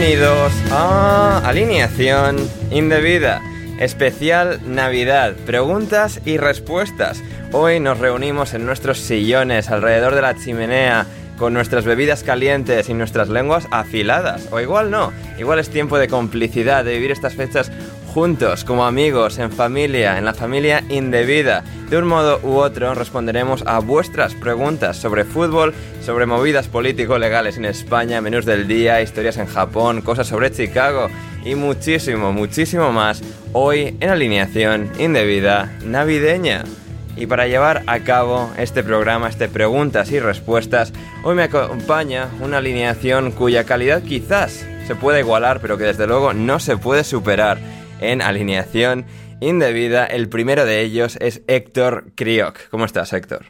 Bienvenidos a Alineación Indebida, especial Navidad, preguntas y respuestas. Hoy nos reunimos en nuestros sillones alrededor de la chimenea con nuestras bebidas calientes y nuestras lenguas afiladas. O igual no, igual es tiempo de complicidad, de vivir estas fechas juntos, como amigos, en familia, en la familia indebida. De un modo u otro responderemos a vuestras preguntas sobre fútbol, sobre movidas político-legales en España, menús del día, historias en Japón, cosas sobre Chicago y muchísimo, muchísimo más hoy en alineación indebida navideña. Y para llevar a cabo este programa, este preguntas y respuestas, hoy me acompaña una alineación cuya calidad quizás se pueda igualar, pero que desde luego no se puede superar en alineación indebida. El primero de ellos es Héctor Crioc. ¿Cómo estás, Héctor?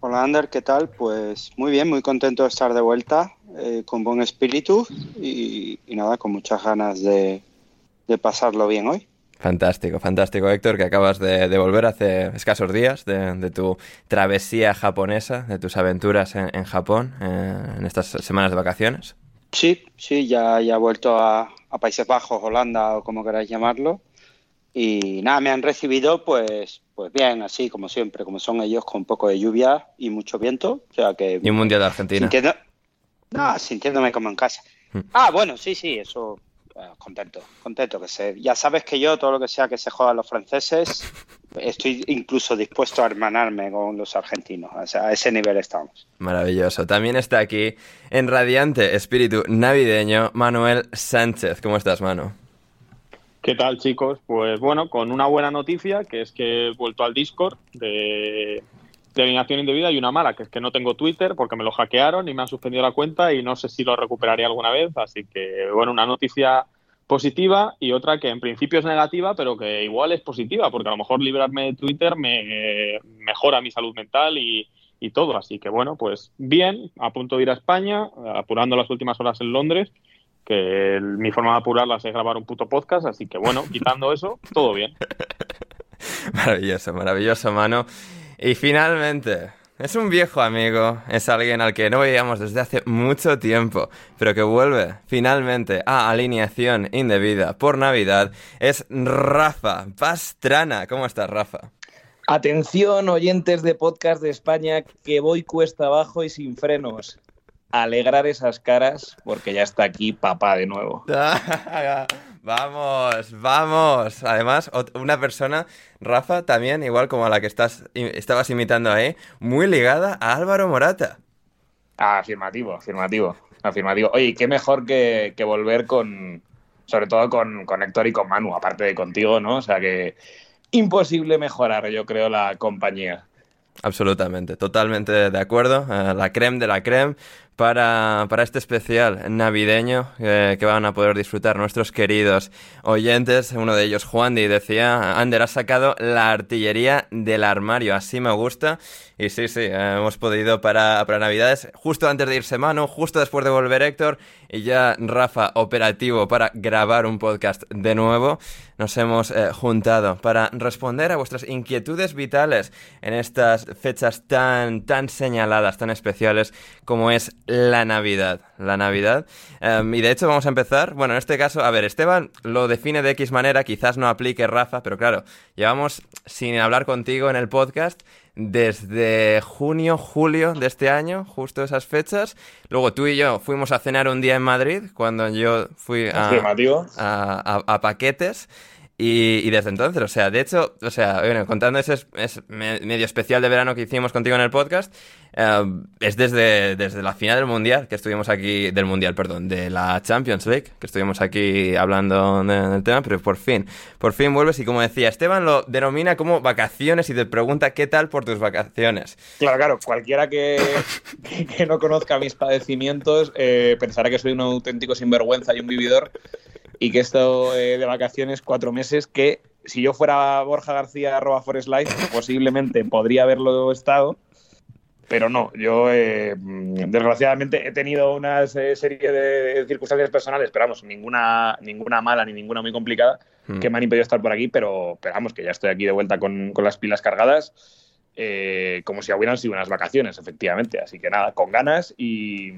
Hola, Ander, ¿qué tal? Pues muy bien, muy contento de estar de vuelta, eh, con buen espíritu y, y, nada, con muchas ganas de, de, pasarlo bien hoy. Fantástico, fantástico, Héctor, que acabas de, de volver hace escasos días de, de, tu travesía japonesa, de tus aventuras en, en Japón, eh, en estas semanas de vacaciones. Sí, sí, ya, ya he vuelto a, a Países Bajos, Holanda o como queráis llamarlo. Y nada, me han recibido pues, pues bien, así como siempre, como son ellos, con un poco de lluvia y mucho viento. O sea que. Y un mundial de Argentina. Sintiendo, no, sintiéndome como en casa. Ah, bueno, sí, sí, eso. Contento, contento que sé. Ya sabes que yo, todo lo que sea que se jodan los franceses, estoy incluso dispuesto a hermanarme con los argentinos. O sea, a ese nivel estamos. Maravilloso. También está aquí, en radiante espíritu navideño, Manuel Sánchez. ¿Cómo estás, Manu? ¿Qué tal, chicos? Pues bueno, con una buena noticia, que es que he vuelto al Discord de, de alineación indebida, y una mala, que es que no tengo Twitter porque me lo hackearon y me han suspendido la cuenta y no sé si lo recuperaré alguna vez. Así que, bueno, una noticia positiva y otra que en principio es negativa, pero que igual es positiva, porque a lo mejor librarme de Twitter me eh, mejora mi salud mental y, y todo. Así que, bueno, pues bien, a punto de ir a España, apurando las últimas horas en Londres que mi forma de apurarlas es grabar un puto podcast, así que bueno, quitando eso, todo bien. maravilloso, maravilloso, mano. Y finalmente, es un viejo amigo, es alguien al que no veíamos desde hace mucho tiempo, pero que vuelve finalmente a alineación indebida por Navidad, es Rafa Pastrana. ¿Cómo estás, Rafa? Atención, oyentes de podcast de España, que voy cuesta abajo y sin frenos alegrar esas caras porque ya está aquí papá de nuevo. Vamos, vamos. Además, una persona, Rafa, también, igual como a la que estás, estabas imitando ahí, muy ligada a Álvaro Morata. afirmativo, afirmativo, afirmativo. Oye, qué mejor que, volver con, sobre todo con, con Héctor y con Manu, aparte de contigo, ¿no? O sea que imposible mejorar, yo creo, la compañía. Absolutamente, totalmente de acuerdo. Eh, la creme de la creme para, para este especial navideño eh, que van a poder disfrutar nuestros queridos oyentes. Uno de ellos, Juan, decía, Ander, ha sacado la artillería del armario, así me gusta. Y sí, sí, eh, hemos podido para, para Navidades, justo antes de irse Manu, justo después de volver Héctor, y ya Rafa operativo para grabar un podcast de nuevo. Nos hemos eh, juntado para responder a vuestras inquietudes vitales en estas fechas tan, tan señaladas, tan especiales como es la Navidad. La Navidad. Em, y de hecho vamos a empezar, bueno, en este caso, a ver, Esteban lo define de X manera, quizás no aplique Rafa, pero claro, llevamos sin hablar contigo en el podcast desde junio, julio de este año, justo esas fechas. Luego tú y yo fuimos a cenar un día en Madrid, cuando yo fui a, a, paquetes. Y, desde entonces, o sea, de hecho, o sea, bueno, contando ese medio especial de verano que hicimos contigo en el podcast, eh, es desde, desde la final del Mundial, que estuvimos aquí, del Mundial, perdón, de la Champions League, que estuvimos aquí hablando del tema, pero por fin, por fin vuelves y como decía, Esteban lo denomina como vacaciones y te pregunta qué tal por tus vacaciones. Claro, claro, cualquiera que, que, no conozca mis padecimientos eh, pensará que soy un auténtico sinvergüenza y un vividor y que he estado eh, de vacaciones cuatro meses que si yo fuera Borja García arroba Forest Life, posiblemente podría haberlo estado, pero no, yo eh, desgraciadamente he tenido una serie de circunstancias personales, pero vamos, ninguna, ninguna mala ni ninguna muy complicada hmm. que me han impedido estar por aquí, pero, pero vamos, que ya estoy aquí de vuelta con, con las pilas cargadas, eh, como si hubieran sido unas vacaciones, efectivamente. Así que nada, con ganas y,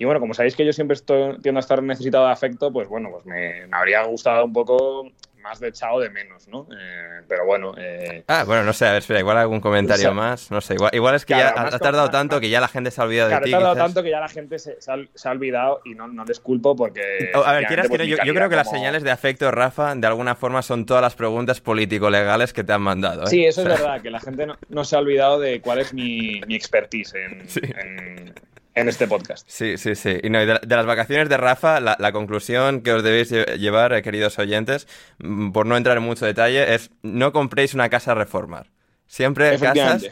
y bueno, como sabéis que yo siempre estoy, tiendo a estar necesitado de afecto, pues bueno, pues me, habría gustado un poco más de echado de menos, ¿no? Eh, pero bueno. Eh, ah, bueno, no sé, a ver, espera, igual algún comentario más, no sé, igual, igual es que ya ha, tardado tanto que ya la gente se ha olvidado de ti. Ha tardado tanto que ya la gente se, ha, olvidado y no, no les culpo porque. a ver, quieras que no, yo, creo que las señales de afecto, Rafa, de alguna forma son todas las preguntas político-legales que te han mandado. ¿eh? Sí, eso es verdad, que la gente no, se ha olvidado de cuál es mi, mi expertise en en este podcast. Sí, sí, sí. Y, no, de, las vacaciones de Rafa, la, conclusión que os debéis llevar, eh, queridos oyentes, mm, por no entrar en mucho detalle, es no compréis una casa a reformar. Siempre casas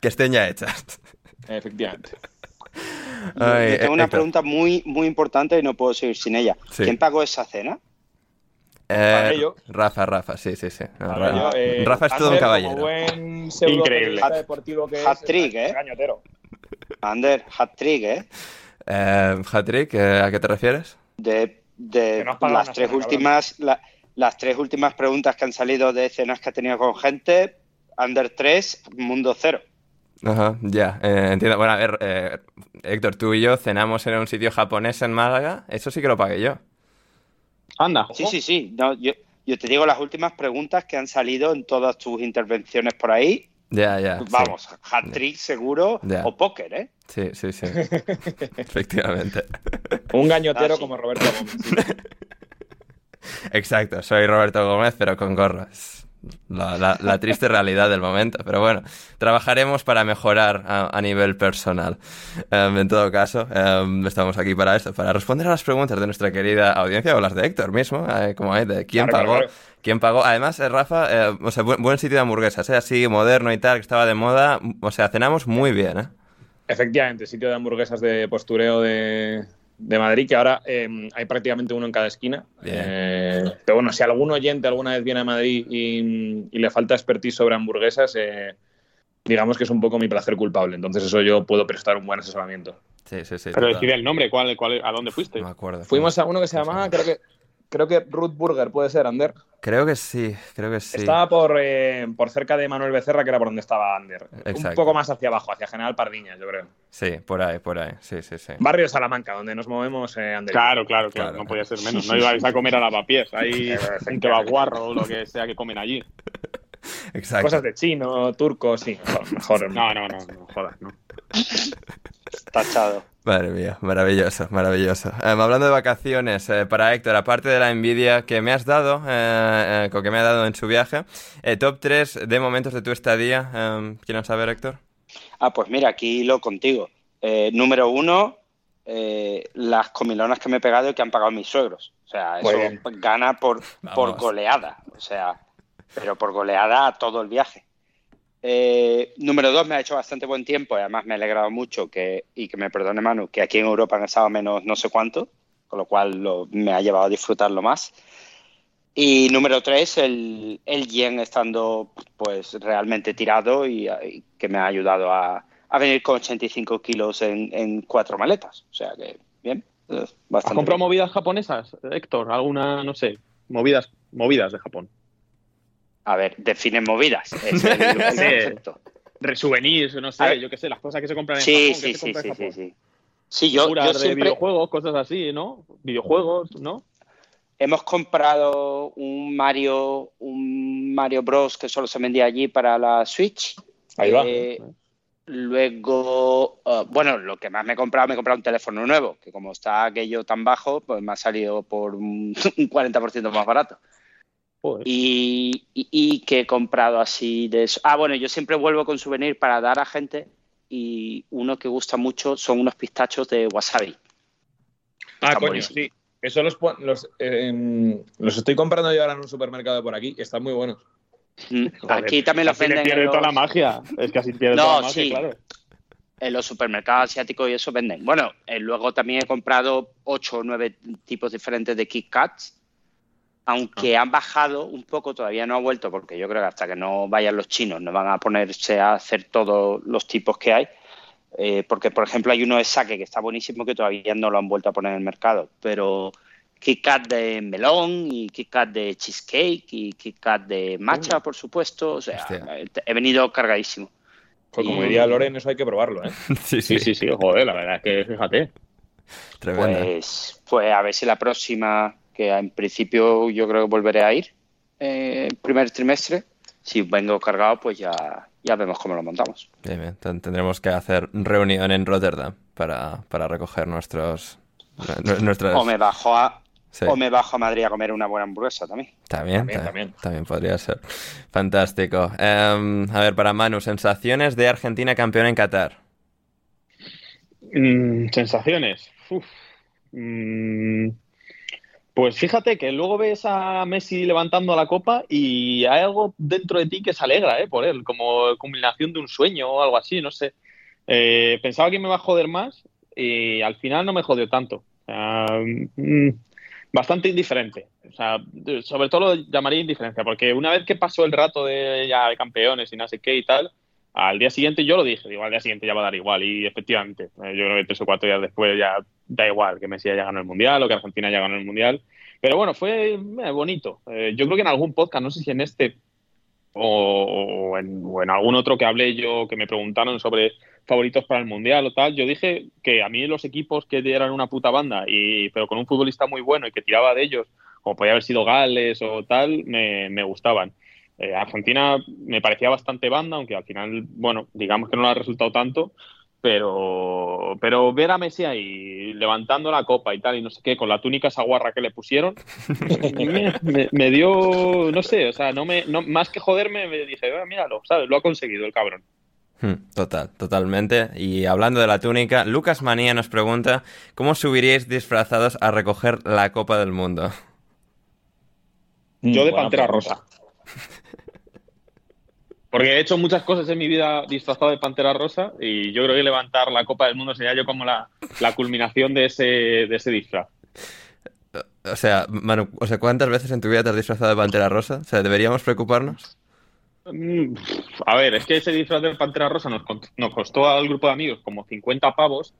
que estén ya hechas. Efectivamente. tengo una pregunta muy, muy importante y no puedo seguir sin ella. ¿Quién pagó esa cena? Eh, Rafa, Rafa, sí, sí, sí. Eh, Rafa, es todo un caballero. Increíble. Hat-trick, ¿eh? Ander, hat-trick, ¿eh? eh hat-trick, eh, ¿a qué te refieres? De, las tres últimas las tres últimas preguntas que han salido de escenas que ha tenido con gente, Under 3, Mundo 0. Ajá, ya, eh, entiendo. Bueno, a ver, Héctor, tú y yo cenamos en un sitio japonés en Málaga, eso sí que lo pagué yo. Anda. Sí, sí, sí. yo, yo te digo las últimas preguntas que han salido en todas tus intervenciones por ahí ya, ya. Vamos, hat-trick seguro o póker, ¿eh? Sí, sí, sí. Efectivamente. Un gañotero ah, como Roberto Gómez. Exacto, soy Roberto Gómez, pero con gorras. La, triste realidad del momento. Pero bueno, trabajaremos para mejorar a, nivel personal. Em, en todo caso, em, estamos aquí para esto, para responder a las preguntas de nuestra querida audiencia o las de Héctor mismo, eh, como hay de quién pagó. ¿Quién pagó? Además, eh, Rafa, eh, o sea, buen, sitio de hamburguesas, así moderno y tal, que estaba de moda. O sea, cenamos muy bien, ¿eh? Efectivamente, sitio de hamburguesas de postureo de, de Madrid, que ahora em, hay prácticamente uno en cada esquina. Eh, pero bueno, si algún oyente alguna vez viene a Madrid y, le falta expertise sobre hamburguesas, eh, digamos que es un poco mi placer culpable. Entonces eso yo puedo prestar un buen asesoramiento. Sí, sí, sí. Pero decide el nombre, ¿cuál, cuál, ¿a dónde fuiste? me acuerdo. Fuimos a uno que se llamaba, creo que Creo que Ruth Burger puede ser, Ander. Creo que sí, creo que sí. Estaba por, eh, por cerca de Manuel Becerra, que era por donde estaba Ander. Un poco más hacia abajo, hacia General Pardiñas, yo creo. Sí, por ahí, por ahí. Sí, sí, sí. Barrio Salamanca, donde nos movemos, eh, Ander. Claro, claro, claro, No podía ser menos. No ibais a comer a lavapiés. Ahí un kebaguarro o lo que sea que comen allí. Exacto. Cosas de chino, turco, sí. Mejor. No, no, no, no, jodas, no. Tachado. Madre mía, maravilloso, maravilloso. Eh, hablando de vacaciones, eh, para Héctor, aparte de la envidia que me has dado, eh, que me ha dado en su viaje, top 3 de momentos de tu estadía, ¿quieren saber, Héctor? Ah, pues mira, aquí lo contigo. número uno, las comilonas que me he pegado y que han pagado mis suegros. O sea, eso gana por, por goleada. O sea, pero por goleada todo el viaje. Eh, número dos, me ha hecho bastante buen tiempo y además me ha alegrado mucho que, y que me perdone Manu, que aquí en Europa han estado menos no sé cuánto, con lo cual me ha llevado a disfrutarlo más. Y número tres, el, el yen estando pues realmente tirado y, que me ha ayudado a, venir con 85 kilos en, cuatro maletas. O sea que, bien. ¿Has comprado movidas japonesas, Héctor? ¿Alguna, no sé, movidas, movidas de Japón? A ver, define movidas. Es el, concepto. No sé, yo qué sé, las cosas que se compran en sí, Japón. Sí, sí, sí, sí, sí. Sí, yo, yo siempre... videojuegos, cosas así, ¿no? Videojuegos, ¿no? Hemos comprado un Mario, un Mario Bros. que solo se vendía allí para la Switch. Ahí va. Eh, luego, uh, bueno, lo que más me he comprado, me he comprado un teléfono nuevo, que como está aquello tan bajo, pues me ha salido por un 40% más barato. Y, que he comprado así de eso. Ah, bueno, yo siempre vuelvo con souvenir para dar a gente y uno que gusta mucho son unos pistachos de wasabi. Ah, coño, sí. Eso los, los, los, estoy comprando yo ahora en un supermercado por aquí. Están muy buenos. Mm, aquí también los venden. Pierde toda la magia. Es que así pierde toda la magia, claro. En los supermercados asiáticos y eso venden. Bueno, eh, luego también he comprado ocho o nueve tipos diferentes de Kit Kats aunque ah. han bajado un poco, todavía no ha vuelto, porque yo creo que hasta que no vayan los chinos no van a ponerse a hacer todos los tipos que hay. Eh, porque, por ejemplo, hay uno de saque que está buenísimo que todavía no lo han vuelto a poner en el mercado. Pero Kit Kat de melón y Kit Kat de cheesecake y Kit Kat de matcha, uh. por supuesto. O sea, he venido cargadísimo. Pues como diría Loren, eso hay que probarlo, ¿eh? sí, sí, sí, sí, joder, la verdad es que fíjate. Pues, pues a ver si la próxima que en principio yo creo que volveré a ir eh, primer trimestre. Si vengo cargado, pues ya, ya vemos cómo lo montamos. Bien, Tendremos que hacer reunión en Rotterdam para, recoger nuestros... Nuestras... O me bajo a, O me bajo a Madrid a comer una buena hamburguesa también. También, también, también. podría ser. Fantástico. Em, a ver, para Manu, sensaciones de Argentina campeón en Qatar. Mm, sensaciones. Mm, pues fíjate que luego ves a Messi levantando la copa y hay algo dentro de ti que se alegra ¿eh? por él, como combinación de un sueño o algo así, no sé. Eh, pensaba que me iba a joder más y al final no me jodió tanto. Mm, bastante indiferente. O sea, sobre todo lo llamaría indiferencia, porque una vez que pasó el rato de ya campeones y no sé qué y tal, al día siguiente yo lo dije, digo, al día siguiente ya va a dar igual. Y efectivamente, eh, yo creo que tres o cuatro días después ya da igual que Messi haya ganado el Mundial o que Argentina haya ganado el Mundial. Pero bueno, fue eh, bonito. Eh, yo creo que en algún podcast, no sé si en este o, en, algún otro que hablé yo, que me preguntaron sobre favoritos para el Mundial o tal, yo dije que a mí los equipos que eran una puta banda, y, pero con un futbolista muy bueno y que tiraba de ellos, como podía haber sido Gales o tal, me, me gustaban. Eh, Argentina me parecía bastante banda, aunque al final, bueno, digamos que no le ha resultado tanto, pero, pero ver a Messi ahí levantando la copa y tal, y no sé qué, con la túnica esa guarra que le pusieron, me, dio, no sé, o sea, no me, no, más que joderme, me dije, ah, míralo, ¿sabes? Lo ha conseguido el cabrón. Hmm, total, totalmente. Y hablando de la túnica, Lucas Manía nos pregunta, ¿cómo subiríais disfrazados a recoger la Copa del Mundo? Yo de Pantera Rosa. Porque he hecho muchas cosas en mi vida disfrazado de Pantera Rosa y yo creo que levantar la Copa del Mundo sería yo como la, culminación de ese, de ese disfraz. O sea, Manu, o sea, ¿cuántas veces en tu vida te has disfrazado de Pantera Rosa? O sea, ¿deberíamos preocuparnos? Mm, a ver, es que ese disfraz de Pantera Rosa nos, nos costó al grupo de amigos como 50 pavos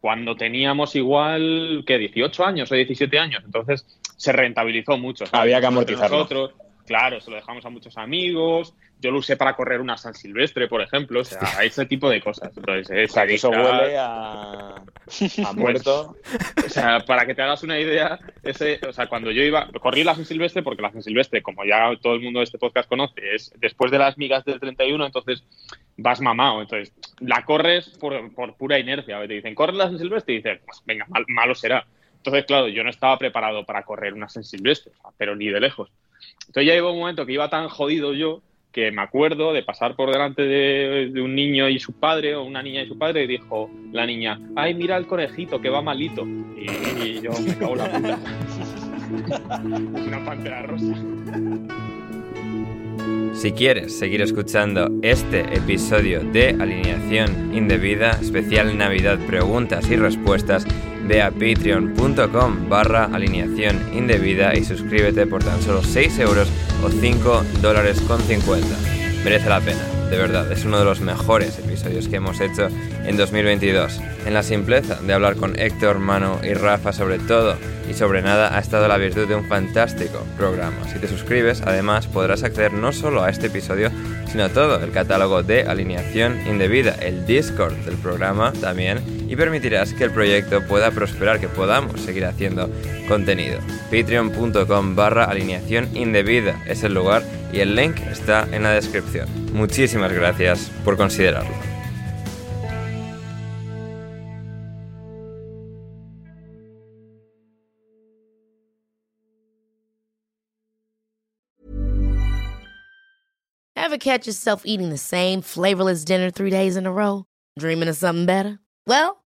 cuando teníamos igual, que 18 años o 17 años. Entonces se rentabilizó mucho. Había que amortizarlo. Nosotros, Claro, se lo dejamos a muchos amigos. Yo lo usé para correr una San Silvestre, por ejemplo. O sea, ese tipo de cosas. Entonces, esa eso huele a, a muerto. O sea, para que te hagas una idea, ese, o sea, cuando yo iba, corrí la San Silvestre, porque la San Silvestre, como ya todo el mundo de este podcast conoce, es después de las migas del 31, entonces vas mamado. Entonces, la corres por, por pura inercia. Te dicen, corre la San Silvestre y dices, pues venga, malo será. Entonces, claro, yo no estaba preparado para correr una San Silvestre, pero ni de lejos. Entonces ya llegó un momento que iba tan jodido yo que me acuerdo de pasar por delante de, un niño y su padre o una niña y su padre y dijo la niña, ay, mira el conejito que va malito. Y, yo me cago en la puta. una pantera rosa. Si quieres seguir escuchando este episodio de Alineación Indebida, especial Navidad Preguntas y Respuestas, ve a patreon.com barra alineación indebida y suscríbete por tan solo 6 euros o 5 dólares con 50. Merece la pena, de verdad, es uno de los mejores episodios que hemos hecho en 2022. En la simpleza de hablar con Héctor, Mano y Rafa sobre todo y sobre nada ha estado la virtud de un fantástico programa. Si te suscribes, además podrás acceder no solo a este episodio, sino a todo el catálogo de alineación indebida, el Discord del programa también, y permitirás que el proyecto pueda prosperar, que podamos seguir haciendo contenido. Patreon.com barra alineación indebida es el lugar y el link está en la descripción. Muchísimas gracias por considerarlo. Ever catch yourself eating the same flavorless dinner three days in a row? Dreaming of something better? Well,